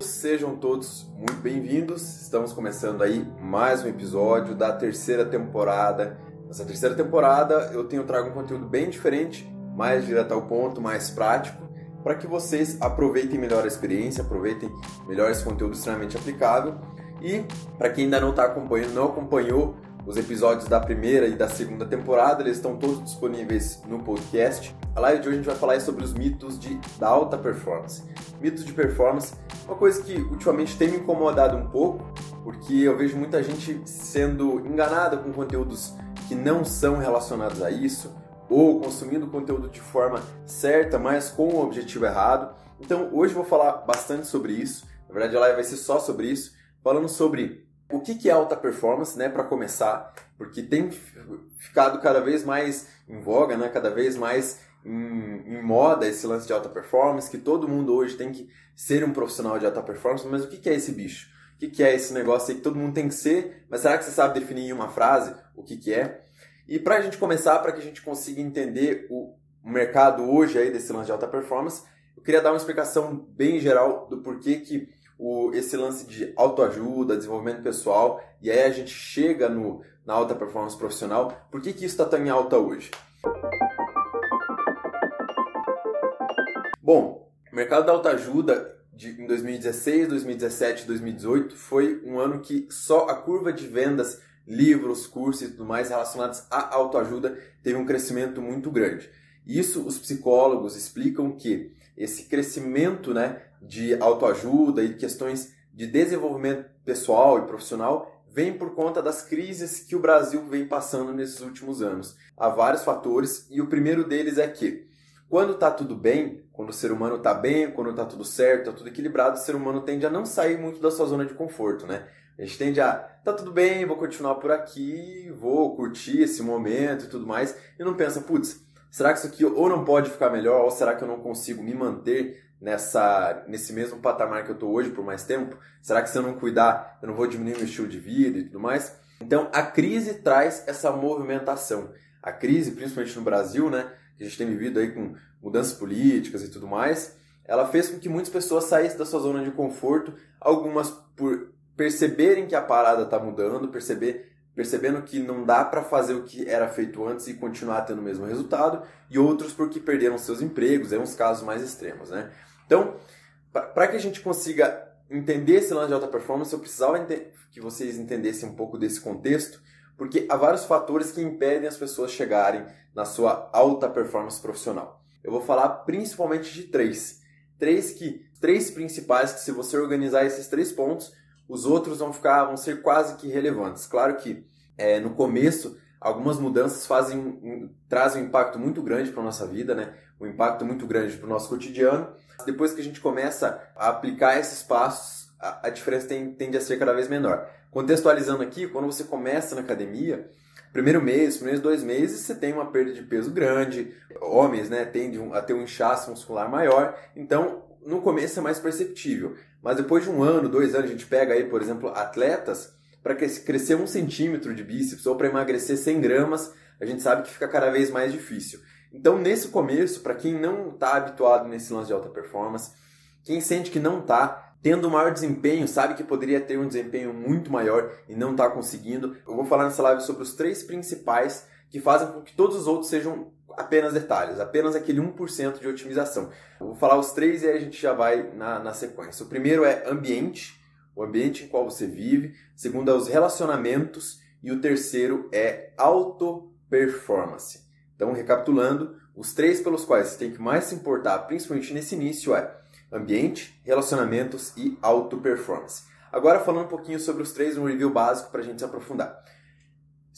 Sejam todos muito bem-vindos. Estamos começando aí mais um episódio da terceira temporada. Nessa terceira temporada eu tenho trago um conteúdo bem diferente, mais direto ao ponto, mais prático, para que vocês aproveitem melhor a experiência, aproveitem melhor esse conteúdo extremamente aplicável. E para quem ainda não está acompanhando, não acompanhou os episódios da primeira e da segunda temporada, eles estão todos disponíveis no podcast. A live de hoje a gente vai falar sobre os mitos de, da alta performance. Mitos de performance, uma coisa que ultimamente tem me incomodado um pouco, porque eu vejo muita gente sendo enganada com conteúdos que não são relacionados a isso, ou consumindo conteúdo de forma certa, mas com o objetivo errado. Então hoje eu vou falar bastante sobre isso. Na verdade, a live vai ser só sobre isso, falando sobre o que é alta performance, né, para começar, porque tem ficado cada vez mais em voga, né, cada vez mais em, em, moda esse lance de alta performance, que todo mundo hoje tem que ser um profissional de alta performance, mas o que é esse bicho? O que é esse negócio aí que todo mundo tem que ser, mas será que você sabe definir em uma frase o que, que é? E para a gente começar, para que a gente consiga entender o mercado hoje aí desse lance de alta performance, eu queria dar uma explicação bem geral do porquê que o, esse lance de autoajuda, desenvolvimento pessoal, e aí a gente chega no, na alta performance profissional. Por que, que isso está tão em alta hoje? Bom, o mercado da autoajuda de, em 2016, 2017 2018 foi um ano que só a curva de vendas, livros, cursos e tudo mais relacionados à autoajuda teve um crescimento muito grande. Isso os psicólogos explicam que esse crescimento né, de autoajuda e questões de desenvolvimento pessoal e profissional vem por conta das crises que o Brasil vem passando nesses últimos anos. Há vários fatores e o primeiro deles é que quando está tudo bem, quando o ser humano está bem, quando está tudo certo, está tudo equilibrado, o ser humano tende a não sair muito da sua zona de conforto, né? A gente tende a, tá tudo bem, vou continuar por aqui, vou curtir esse momento e tudo mais, e não pensa, putz, será que isso aqui ou não pode ficar melhor, ou será que eu não consigo me manter nessa nesse mesmo patamar que eu estou hoje por mais tempo? Será que se eu não cuidar, eu não vou diminuir meu estilo de vida e tudo mais? Então, a crise traz essa movimentação. A crise, principalmente no Brasil, né, que a gente tem vivido aí com mudanças políticas e tudo mais, ela fez com que muitas pessoas saíssem da sua zona de conforto, algumas por perceberem que a parada está mudando, perceber percebendo que não dá para fazer o que era feito antes e continuar tendo o mesmo resultado, e outros porque perderam seus empregos, é uns casos mais extremos, né? Então, para que a gente consiga entender esse lance de alta performance, eu precisava que vocês entendessem um pouco desse contexto, porque há vários fatores que impedem as pessoas chegarem na sua alta performance profissional. Eu vou falar principalmente de três. Três que três principais que se você organizar esses três pontos, os outros vão ficar, vão ser quase que relevantes. Claro que é, no começo algumas mudanças fazem um, trazem um impacto muito grande para nossa vida, né? Um impacto muito grande para o nosso cotidiano. Depois que a gente começa a aplicar esses passos, a, a diferença tem, tende a ser cada vez menor. Contextualizando aqui, quando você começa na academia, primeiro mês, primeiros dois meses, você tem uma perda de peso grande, homens, né, tendem a ter um inchaço muscular maior, então no começo é mais perceptível. Mas depois de um ano, dois anos, a gente pega aí, por exemplo, atletas, para crescer um centímetro de bíceps ou para emagrecer 100 gramas, a gente sabe que fica cada vez mais difícil. Então, nesse começo, para quem não está habituado nesse lance de alta performance, quem sente que não está tendo maior desempenho, sabe que poderia ter um desempenho muito maior e não está conseguindo, eu vou falar nessa live sobre os três principais que fazem com que todos os outros sejam apenas detalhes, apenas aquele 1% de otimização. Vou falar os três e aí a gente já vai na, na sequência. O primeiro é ambiente, o ambiente em qual você vive. O segundo é os relacionamentos. E o terceiro é auto-performance. Então, recapitulando, os três pelos quais você tem que mais se importar, principalmente nesse início, é ambiente, relacionamentos e auto-performance. Agora, falando um pouquinho sobre os três, um review básico para a gente se aprofundar.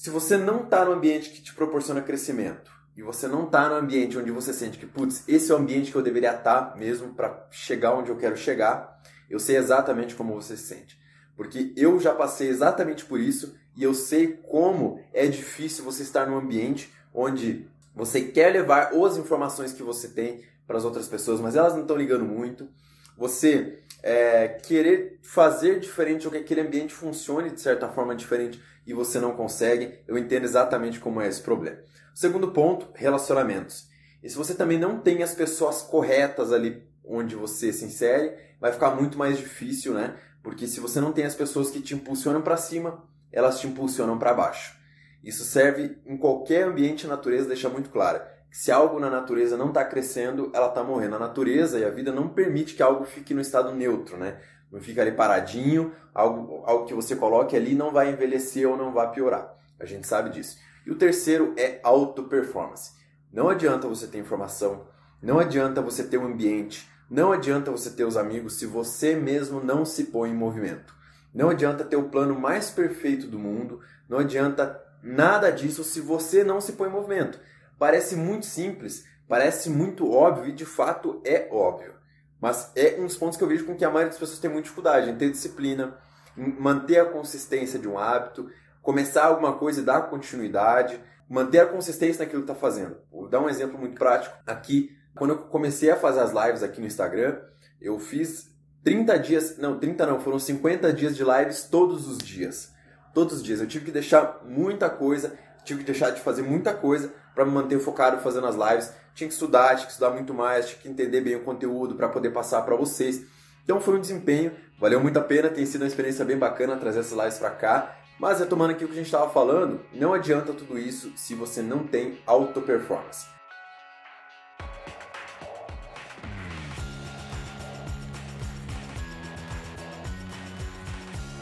Se você não está no ambiente que te proporciona crescimento, e você não está no ambiente onde você sente que, putz, esse é o ambiente que eu deveria estar tá mesmo para chegar onde eu quero chegar, eu sei exatamente como você se sente. Porque eu já passei exatamente por isso e eu sei como é difícil você estar num ambiente onde você quer levar as informações que você tem para as outras pessoas, mas elas não estão ligando muito. Você é, querer fazer diferente ou que aquele ambiente funcione de certa forma diferente e você não consegue, eu entendo exatamente como é esse problema. Segundo ponto, relacionamentos. E se você também não tem as pessoas corretas ali onde você se insere, vai ficar muito mais difícil, né? Porque se você não tem as pessoas que te impulsionam para cima, elas te impulsionam para baixo. Isso serve em qualquer ambiente, a natureza deixa muito claro que se algo na natureza não está crescendo, ela está morrendo. A natureza e a vida não permite que algo fique no estado neutro, né? Não fica ali paradinho, algo, algo que você coloque ali não vai envelhecer ou não vai piorar. A gente sabe disso. E o terceiro é auto-performance. Não adianta você ter informação, não adianta você ter um ambiente, não adianta você ter os amigos se você mesmo não se põe em movimento. Não adianta ter o plano mais perfeito do mundo, não adianta nada disso se você não se põe em movimento. Parece muito simples, parece muito óbvio e de fato é óbvio. Mas é um dos pontos que eu vejo com que a maioria das pessoas tem muita dificuldade em ter disciplina, em manter a consistência de um hábito, começar alguma coisa e dar continuidade, manter a consistência naquilo que está fazendo. Vou dar um exemplo muito prático. Aqui, quando eu comecei a fazer as lives aqui no Instagram, eu fiz 30 dias, não, 30 não, foram 50 dias de lives todos os dias. Todos os dias. Eu tive que deixar muita coisa, tive que deixar de fazer muita coisa para me manter focado fazendo as lives. Tinha que estudar, tinha que estudar muito mais, tinha que entender bem o conteúdo para poder passar para vocês. Então foi um desempenho, valeu muito a pena, tem sido uma experiência bem bacana trazer essas lives para cá. Mas retomando aqui o que a gente estava falando, não adianta tudo isso se você não tem auto performance.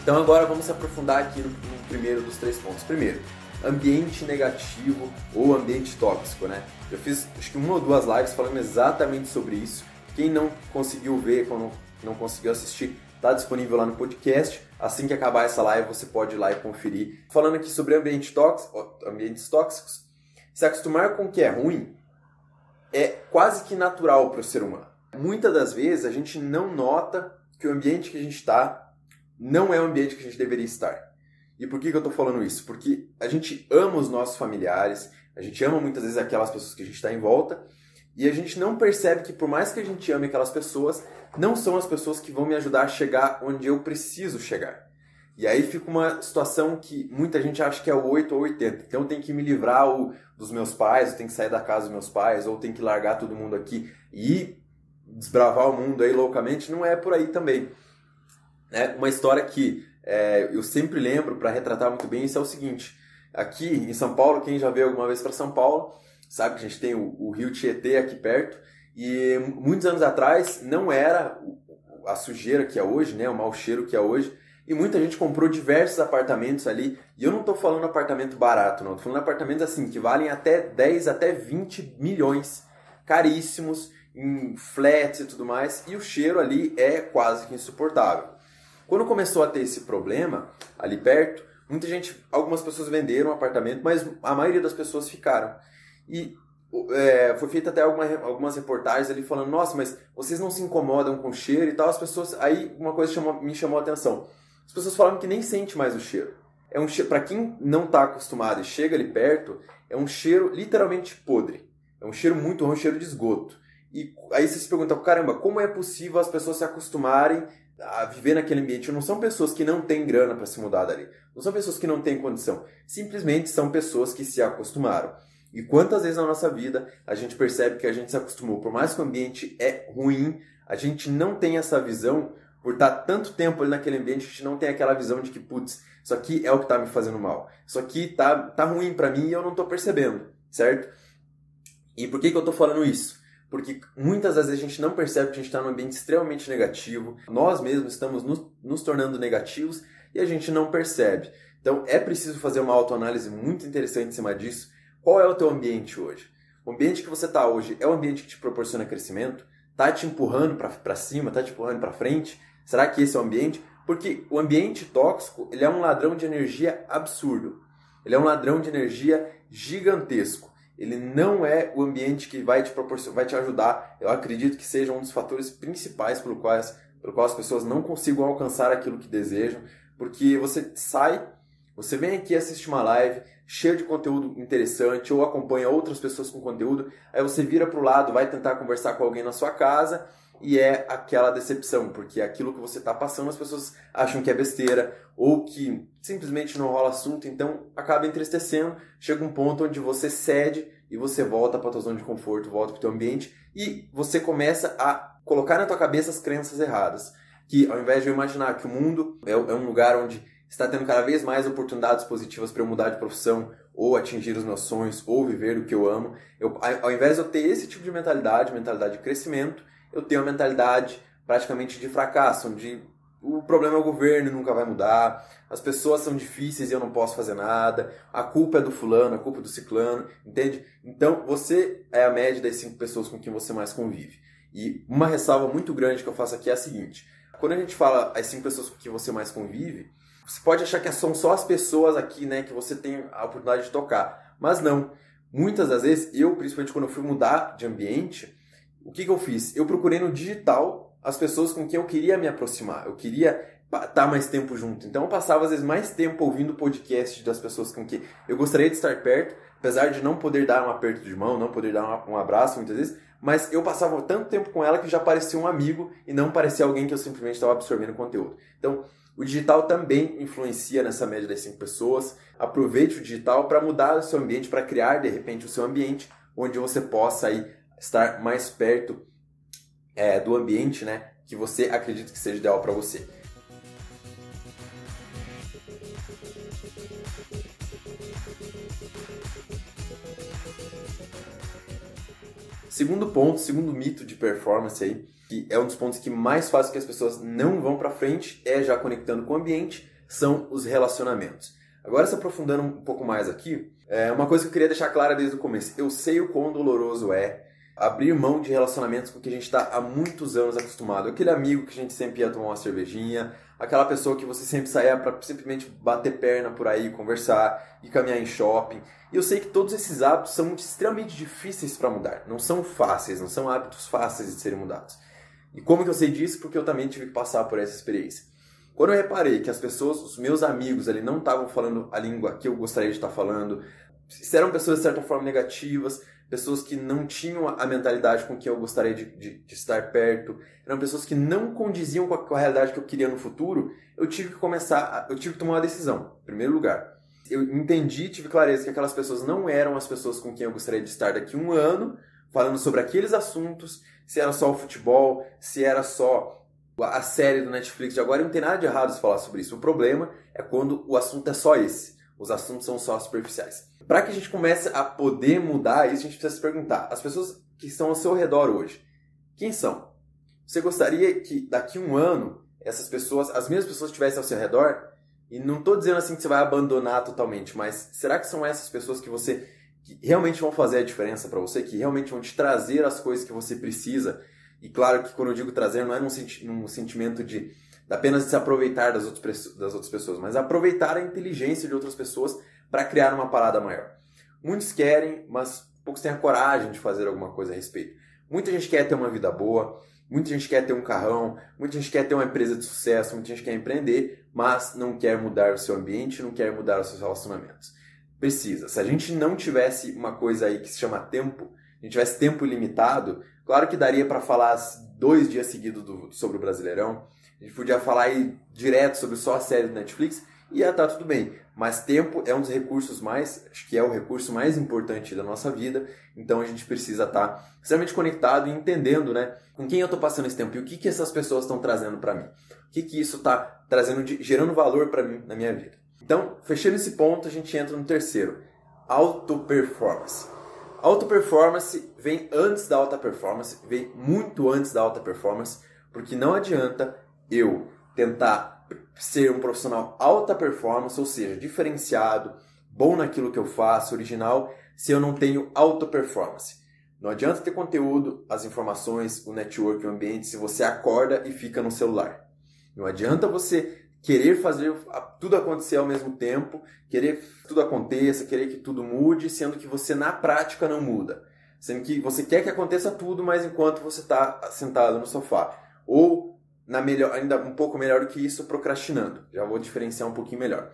Então agora vamos se aprofundar aqui no, no primeiro dos três pontos. Primeiro, ambiente negativo ou ambiente tóxico, né? Eu fiz acho que uma ou duas lives falando exatamente sobre isso. Quem não conseguiu ver, quando não conseguiu assistir, está disponível lá no podcast. Assim que acabar essa live, você pode ir lá e conferir. Falando aqui sobre ambiente tóxico, ambientes tóxicos, se acostumar com o que é ruim é quase que natural para o ser humano. Muitas das vezes a gente não nota que o ambiente que a gente está não é o ambiente que a gente deveria estar. E por que, que eu estou falando isso? Porque a gente ama os nossos familiares, a gente ama muitas vezes aquelas pessoas que a gente está em volta, e a gente não percebe que por mais que a gente ame aquelas pessoas, não são as pessoas que vão me ajudar a chegar onde eu preciso chegar. E aí fica uma situação que muita gente acha que é o 8 ou 80. Então eu tenho que me livrar dos meus pais, eu tenho que sair da casa dos meus pais, ou tenho que largar todo mundo aqui e desbravar o mundo aí loucamente. Não é por aí também. É uma história que é, eu sempre lembro para retratar muito bem isso é o seguinte. Aqui em São Paulo, quem já veio alguma vez para São Paulo, sabe que a gente tem o, o rio Tietê aqui perto e muitos anos atrás não era a sujeira que é hoje, né, o mau cheiro que é hoje. E muita gente comprou diversos apartamentos ali. E eu não estou falando apartamento barato, não. Estou falando apartamentos assim que valem até 10, até 20 milhões. Caríssimos, em flats e tudo mais. E o cheiro ali é quase que insuportável. Quando começou a ter esse problema ali perto, muita gente, algumas pessoas venderam o apartamento, mas a maioria das pessoas ficaram. E é, foi feita até alguma, algumas reportagens ali falando, nossa, mas vocês não se incomodam com o cheiro e tal. As pessoas, aí uma coisa chamou, me chamou a atenção. As pessoas falaram que nem sente mais o cheiro. É um cheiro, para quem não está acostumado e chega ali perto, é um cheiro literalmente podre. É um cheiro muito ruim, um cheiro de esgoto. E aí você se pergunta, caramba, como é possível as pessoas se acostumarem a viver naquele ambiente? Não são pessoas que não têm grana para se mudar dali. Não são pessoas que não têm condição. Simplesmente são pessoas que se acostumaram. E quantas vezes na nossa vida a gente percebe que a gente se acostumou, por mais que o ambiente é ruim, a gente não tem essa visão, por estar tanto tempo ali naquele ambiente, a gente não tem aquela visão de que, putz, isso aqui é o que está me fazendo mal. Isso aqui tá, tá ruim para mim e eu não estou percebendo, certo? E por que, que eu estou falando isso? Porque muitas vezes a gente não percebe que a gente está num ambiente extremamente negativo, nós mesmos estamos nos, nos tornando negativos e a gente não percebe. Então é preciso fazer uma autoanálise muito interessante em cima disso qual é o teu ambiente hoje? O ambiente que você está hoje é o ambiente que te proporciona crescimento? Está te empurrando para cima? Está te empurrando para frente? Será que esse é o ambiente? Porque o ambiente tóxico ele é um ladrão de energia absurdo. Ele é um ladrão de energia gigantesco. Ele não é o ambiente que vai te proporcionar, vai te ajudar. Eu acredito que seja um dos fatores principais pelo quais, pelo qual as pessoas não consigam alcançar aquilo que desejam, porque você sai, você vem aqui assistir uma live, cheio de conteúdo interessante ou acompanha outras pessoas com conteúdo, aí você vira para o lado, vai tentar conversar com alguém na sua casa e é aquela decepção, porque aquilo que você está passando as pessoas acham que é besteira ou que simplesmente não rola assunto, então acaba entristecendo, chega um ponto onde você cede e você volta para tua zona de conforto, volta para o teu ambiente e você começa a colocar na tua cabeça as crenças erradas. Que ao invés de eu imaginar que o mundo é, é um lugar onde está tendo cada vez mais oportunidades positivas para eu mudar de profissão, ou atingir os meus sonhos, ou viver o que eu amo, eu, ao invés de eu ter esse tipo de mentalidade, mentalidade de crescimento, eu tenho uma mentalidade praticamente de fracasso, onde o problema é o governo nunca vai mudar, as pessoas são difíceis e eu não posso fazer nada, a culpa é do fulano, a culpa é do ciclano, entende? Então você é a média das cinco pessoas com quem você mais convive. E uma ressalva muito grande que eu faço aqui é a seguinte: quando a gente fala as cinco pessoas com quem você mais convive, você pode achar que são só as pessoas aqui, né, que você tem a oportunidade de tocar, mas não. Muitas das vezes, eu, principalmente quando eu fui mudar de ambiente, o que, que eu fiz? Eu procurei no digital as pessoas com quem eu queria me aproximar. Eu queria estar mais tempo junto. Então eu passava às vezes mais tempo ouvindo podcast das pessoas com quem eu gostaria de estar perto, apesar de não poder dar um aperto de mão, não poder dar um abraço muitas vezes, mas eu passava tanto tempo com ela que já parecia um amigo e não parecia alguém que eu simplesmente estava absorvendo conteúdo. Então, o digital também influencia nessa média das cinco pessoas. Aproveite o digital para mudar o seu ambiente, para criar de repente o seu ambiente onde você possa aí estar mais perto é, do ambiente, né, que você acredita que seja ideal para você. Segundo ponto, segundo mito de performance aí, que é um dos pontos que mais faz com que as pessoas não vão para frente, é já conectando com o ambiente, são os relacionamentos. Agora, se aprofundando um pouco mais aqui, é uma coisa que eu queria deixar clara desde o começo. Eu sei o quão doloroso é abrir mão de relacionamentos com que a gente está há muitos anos acostumado. Aquele amigo que a gente sempre ia tomar uma cervejinha, aquela pessoa que você sempre saía para simplesmente bater perna por aí, conversar e caminhar em shopping. E eu sei que todos esses hábitos são extremamente difíceis para mudar. Não são fáceis, não são hábitos fáceis de serem mudados. E como que eu sei disso? Porque eu também tive que passar por essa experiência. Quando eu reparei que as pessoas, os meus amigos ali, não estavam falando a língua que eu gostaria de estar falando, se eram pessoas de certa forma negativas, pessoas que não tinham a mentalidade com que eu gostaria de, de, de estar perto, eram pessoas que não condiziam com a, com a, realidade que eu queria no futuro, eu tive que começar, eu tive que tomar uma decisão, em primeiro lugar. Eu entendi, tive clareza que aquelas pessoas não eram as pessoas com quem eu gostaria de estar daqui a um ano, falando sobre aqueles assuntos, se era só o futebol, se era só a série do Netflix de agora, não tem nada de errado se falar sobre isso. O problema é quando o assunto é só esse. Os assuntos são só superficiais. Para que a gente comece a poder mudar isso, a gente precisa se perguntar: as pessoas que estão ao seu redor hoje, quem são? Você gostaria que daqui a um ano essas pessoas, as mesmas pessoas estivessem ao seu redor? E não estou dizendo assim que você vai abandonar totalmente, mas será que são essas pessoas que você que realmente vão fazer a diferença para você, que realmente vão te trazer as coisas que você precisa? E claro que quando eu digo trazer, não é num, senti num sentimento de apenas de se aproveitar das outras, das outras pessoas, mas aproveitar a inteligência de outras pessoas para criar uma parada maior. Muitos querem, mas poucos têm a coragem de fazer alguma coisa a respeito. Muita gente quer ter uma vida boa, muita gente quer ter um carrão, muita gente quer ter uma empresa de sucesso, muita gente quer empreender, mas não quer mudar o seu ambiente, não quer mudar os seus relacionamentos. Precisa. Se a gente não tivesse uma coisa aí que se chama tempo, a gente tivesse tempo ilimitado, claro que daria para falar dois dias seguidos do, sobre o Brasileirão, a gente podia falar aí direto sobre só a série do Netflix e ia estar tá tudo bem. Mas tempo é um dos recursos mais, acho que é o recurso mais importante da nossa vida, então a gente precisa estar tá extremamente conectado e entendendo, né, com quem eu estou passando esse tempo e o que, que essas pessoas estão trazendo para mim. O que, que isso está trazendo, de, gerando valor para mim na minha vida. Então, fechando esse ponto, a gente entra no terceiro, auto performance. Auto performance vem antes da alta performance, vem muito antes da alta performance, porque não adianta eu tentar ser um profissional alta performance, ou seja, diferenciado, bom naquilo que eu faço, original, se eu não tenho alta performance. Não adianta ter conteúdo, as informações, o network, o ambiente, se você acorda e fica no celular. Não adianta você querer fazer tudo acontecer ao mesmo tempo, querer que tudo aconteça, querer que tudo mude, sendo que você na prática não muda. Sendo que você quer que aconteça tudo, mas enquanto você está sentado no sofá. Ou na melhor, ainda um pouco melhor do que isso, procrastinando. Já vou diferenciar um pouquinho melhor.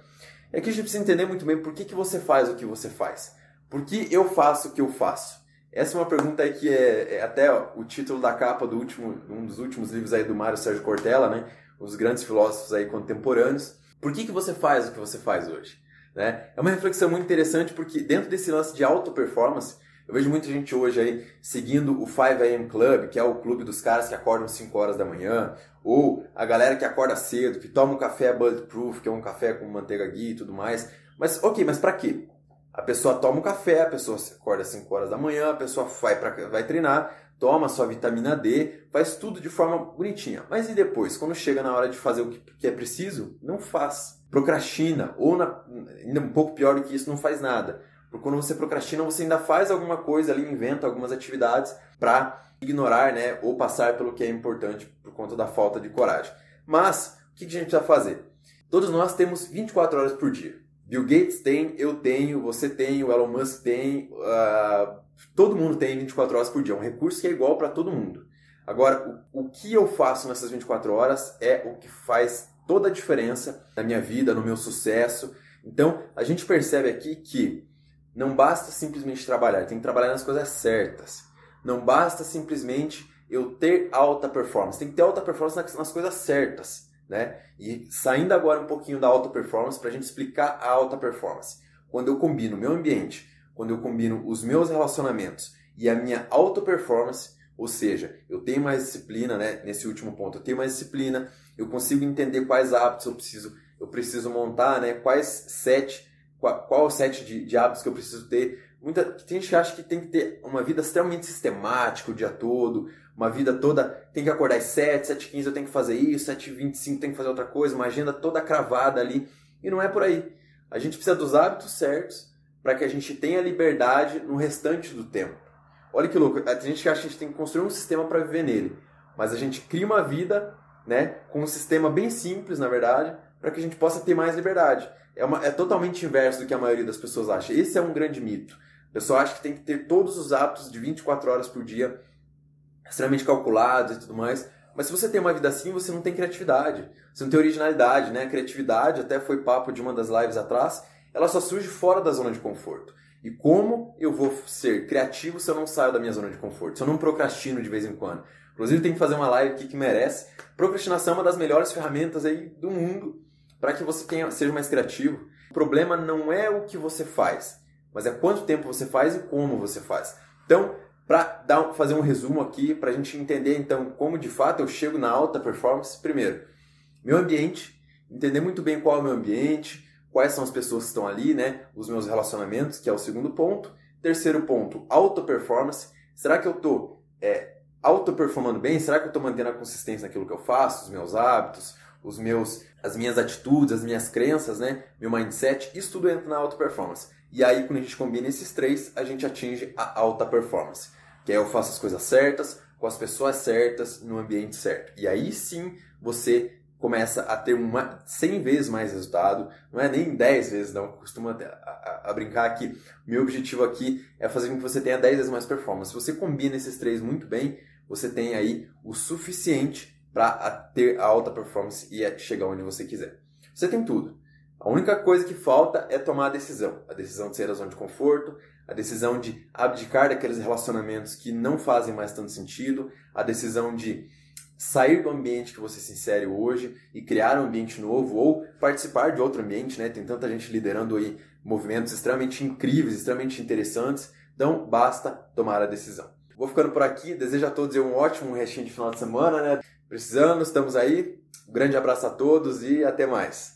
É que a gente precisa entender muito bem por que, que você faz o que você faz. Por que eu faço o que eu faço? Essa é uma pergunta aí que é, é até o título da capa do último, um dos últimos livros aí do Mário Sérgio Cortella, né? Os grandes filósofos aí contemporâneos. Por que, que você faz o que você faz hoje? Né? É uma reflexão muito interessante porque dentro desse lance de auto performance Eu vejo muita gente hoje aí seguindo o 5am Club, que é o clube dos caras que acordam 5 horas da manhã, ou a galera que acorda cedo, que toma um café Bulletproof, que é um café com manteiga ghee e tudo mais. Mas ok, mas para quê? A pessoa toma um café, a pessoa acorda às 5 horas da manhã, a pessoa vai, pra, vai treinar, toma sua vitamina D, faz tudo de forma bonitinha. Mas e depois? Quando chega na hora de fazer o que é preciso, não faz. Procrastina, ou na, ainda um pouco pior do que isso, não faz nada. Quando você procrastina, você ainda faz alguma coisa ali, inventa algumas atividades para ignorar, né, ou passar pelo que é importante por conta da falta de coragem. Mas, o que a gente precisa fazer? Todos nós temos 24 horas por dia. Bill Gates tem, eu tenho, você tem, o Elon Musk tem, uh, todo mundo tem 24 horas por dia. É um recurso que é igual para todo mundo. Agora, o, o que eu faço nessas 24 horas é o que faz toda a diferença na minha vida, no meu sucesso. Então, a gente percebe aqui que não basta simplesmente trabalhar, tem que trabalhar nas coisas certas. Não basta simplesmente eu ter alta performance, tem que ter alta performance nas, coisas certas né? E saindo agora um pouquinho da alta performance para a gente explicar a alta performance. Quando eu combino o meu ambiente, quando eu combino os meus relacionamentos e a minha alta performance, ou seja, eu tenho mais disciplina, né? Nesse último ponto, eu tenho mais disciplina, eu consigo entender quais hábitos eu preciso, eu preciso montar, né? Quais sete, qual, qual set de, de hábitos que eu preciso ter. Muita, tem gente que acha que tem que ter uma vida extremamente sistemática o dia todo, uma vida toda, tem que acordar às 7, 7 15 eu tenho que fazer isso, 7 25 tem que fazer outra coisa, uma agenda toda cravada ali. E não é por aí. A gente precisa dos hábitos certos para que a gente tenha liberdade no restante do tempo. Olha que louco, a gente acha que a gente tem que construir um sistema para viver nele, mas a gente cria uma vida, né, com um sistema bem simples, na verdade, para que a gente possa ter mais liberdade. É, uma, é totalmente inverso do que a maioria das pessoas acha. Esse é um grande mito. O pessoal acha que tem que ter todos os hábitos de 24 horas por dia extremamente calculados e tudo mais. Mas se você tem uma vida assim, você não tem criatividade, você não tem originalidade, né? A criatividade, até foi papo de uma das lives atrás, ela só surge fora da zona de conforto. E como eu vou ser criativo se eu não saio da minha zona de conforto? Se eu não procrastino de vez em quando? Inclusive, tem que fazer uma live aqui que merece. Procrastinação é uma das melhores ferramentas aí do mundo para que você tenha, seja mais criativo. O problema não é o que você faz, mas é quanto tempo você faz e como você faz. Então, para fazer um resumo aqui, para a gente entender então como de fato eu chego na alta performance, primeiro, meu ambiente, entender muito bem qual é o meu ambiente, quais são as pessoas que estão ali, né? Os meus relacionamentos, que é o segundo ponto. Terceiro ponto, alta performance. Será que eu estou é, auto-performando bem? Será que eu estou mantendo a consistência naquilo que eu faço, os meus hábitos, os meus, as minhas atitudes, as minhas crenças, né? Meu mindset, isso tudo entra na alta performance. E aí, quando a gente combina esses três, a gente atinge a alta performance. Que é eu faço as coisas certas, com as pessoas certas, no ambiente certo. E aí sim você começa a ter uma 100 vezes mais resultado, não é nem 10 vezes não, costumo a, a, a, brincar que meu objetivo aqui é fazer com que você tenha 10 vezes mais performance. Se você combina esses três muito bem, você tem aí o suficiente para ter a alta performance e chegar onde você quiser. Você tem tudo. A única coisa que falta é tomar a decisão. A decisão de sair da zona de conforto, a decisão de abdicar daqueles relacionamentos que não fazem mais tanto sentido, a decisão de sair do ambiente que você se insere hoje e criar um ambiente novo ou participar de outro ambiente, né? Tem tanta gente liderando aí movimentos extremamente incríveis, extremamente interessantes. Então, basta tomar a decisão. Vou ficando por aqui. Desejo a todos um ótimo restinho de final de semana, né? Precisamos, estamos aí. Um grande abraço a todos e até mais.